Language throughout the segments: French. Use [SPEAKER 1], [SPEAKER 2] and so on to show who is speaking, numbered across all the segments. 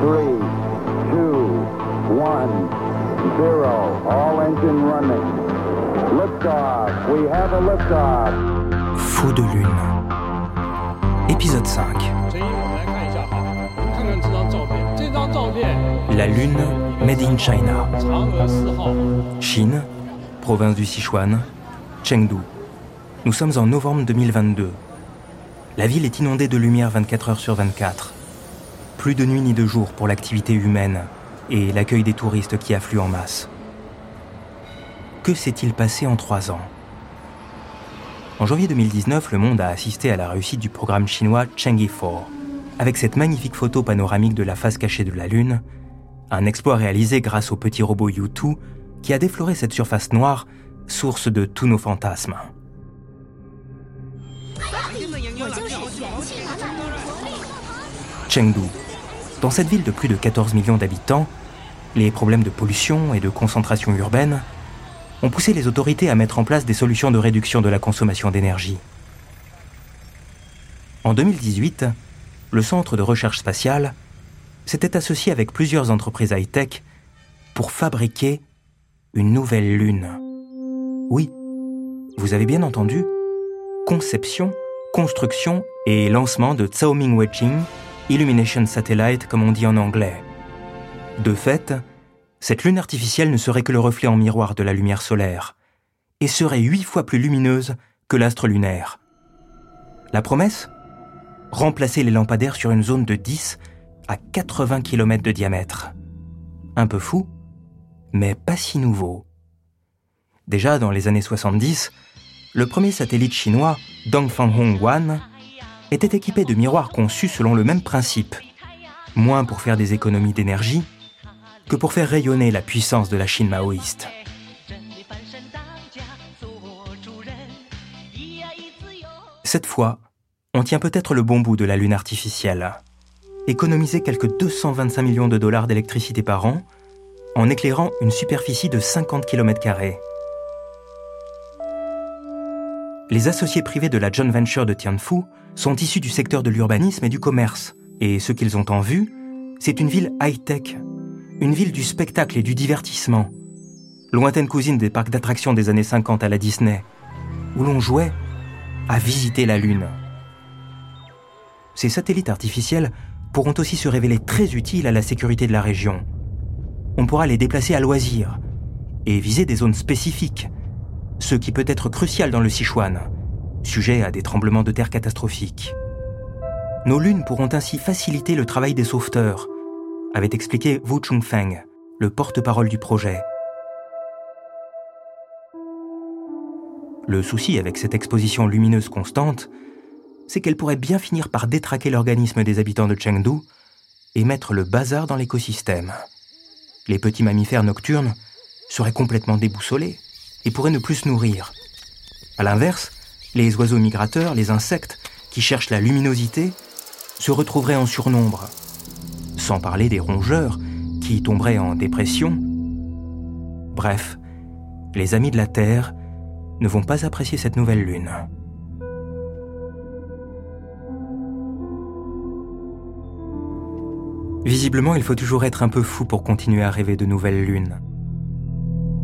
[SPEAKER 1] three, two, one, zero. All engine running. Liftoff. We have a liftoff.
[SPEAKER 2] Faux de lune. Épisode 5. La Lune, Made in China. Chine, province du Sichuan, Chengdu. Nous sommes en novembre 2022. La ville est inondée de lumière 24 heures sur 24. Plus de nuit ni de jour pour l'activité humaine et l'accueil des touristes qui affluent en masse. Que s'est-il passé en trois ans? En janvier 2019, le monde a assisté à la réussite du programme chinois Chang'e 4, avec cette magnifique photo panoramique de la face cachée de la Lune, un exploit réalisé grâce au petit robot U2 qui a défloré cette surface noire, source de tous nos fantasmes. Chengdu. Dans cette ville de plus de 14 millions d'habitants, les problèmes de pollution et de concentration urbaine ont poussé les autorités à mettre en place des solutions de réduction de la consommation d'énergie. En 2018, le Centre de recherche spatiale s'était associé avec plusieurs entreprises high-tech pour fabriquer une nouvelle lune. Oui, vous avez bien entendu, conception, construction et lancement de Zhaoming Weijing Illumination Satellite comme on dit en anglais. De fait, cette lune artificielle ne serait que le reflet en miroir de la lumière solaire et serait huit fois plus lumineuse que l'astre lunaire. La promesse? Remplacer les lampadaires sur une zone de 10 à 80 km de diamètre. Un peu fou, mais pas si nouveau. Déjà dans les années 70, le premier satellite chinois, Dongfang One, était équipé de miroirs conçus selon le même principe, moins pour faire des économies d'énergie que pour faire rayonner la puissance de la Chine maoïste. Cette fois, on tient peut-être le bon bout de la Lune artificielle. Économiser quelques 225 millions de dollars d'électricité par an en éclairant une superficie de 50 km. Les associés privés de la joint venture de Tianfu sont issus du secteur de l'urbanisme et du commerce. Et ce qu'ils ont en vue, c'est une ville high-tech, une ville du spectacle et du divertissement, lointaine cousine des parcs d'attractions des années 50 à la Disney, où l'on jouait à visiter la Lune. Ces satellites artificiels pourront aussi se révéler très utiles à la sécurité de la région. On pourra les déplacer à loisir et viser des zones spécifiques, ce qui peut être crucial dans le Sichuan, sujet à des tremblements de terre catastrophiques. Nos lunes pourront ainsi faciliter le travail des sauveteurs, avait expliqué Wu Chungfeng, le porte-parole du projet. Le souci avec cette exposition lumineuse constante, c'est qu'elle pourrait bien finir par détraquer l'organisme des habitants de Chengdu et mettre le bazar dans l'écosystème. Les petits mammifères nocturnes seraient complètement déboussolés et pourraient ne plus se nourrir. A l'inverse, les oiseaux migrateurs, les insectes qui cherchent la luminosité, se retrouveraient en surnombre. Sans parler des rongeurs qui tomberaient en dépression. Bref, les amis de la Terre ne vont pas apprécier cette nouvelle lune. Visiblement, il faut toujours être un peu fou pour continuer à rêver de nouvelles lunes.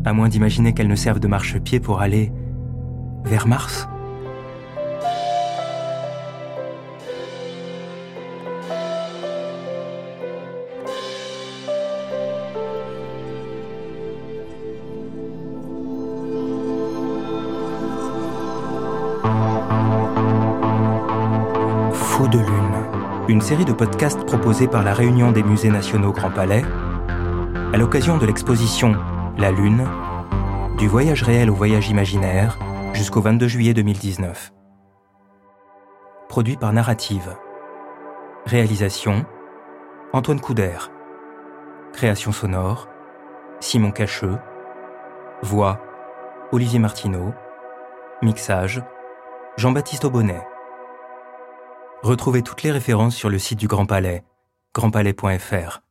[SPEAKER 2] À moins d'imaginer qu'elles ne servent de marchepied pour aller vers Mars. Faux de Lune, une série de podcasts proposés par la Réunion des musées nationaux Grand Palais, à l'occasion de l'exposition La Lune, du voyage réel au voyage imaginaire, jusqu'au 22 juillet 2019. Produit par Narrative. Réalisation Antoine Couder. Création sonore Simon Cacheux. Voix Olivier Martineau. Mixage Jean-Baptiste Aubonnet. Retrouvez toutes les références sur le site du Grand Palais, grandpalais.fr.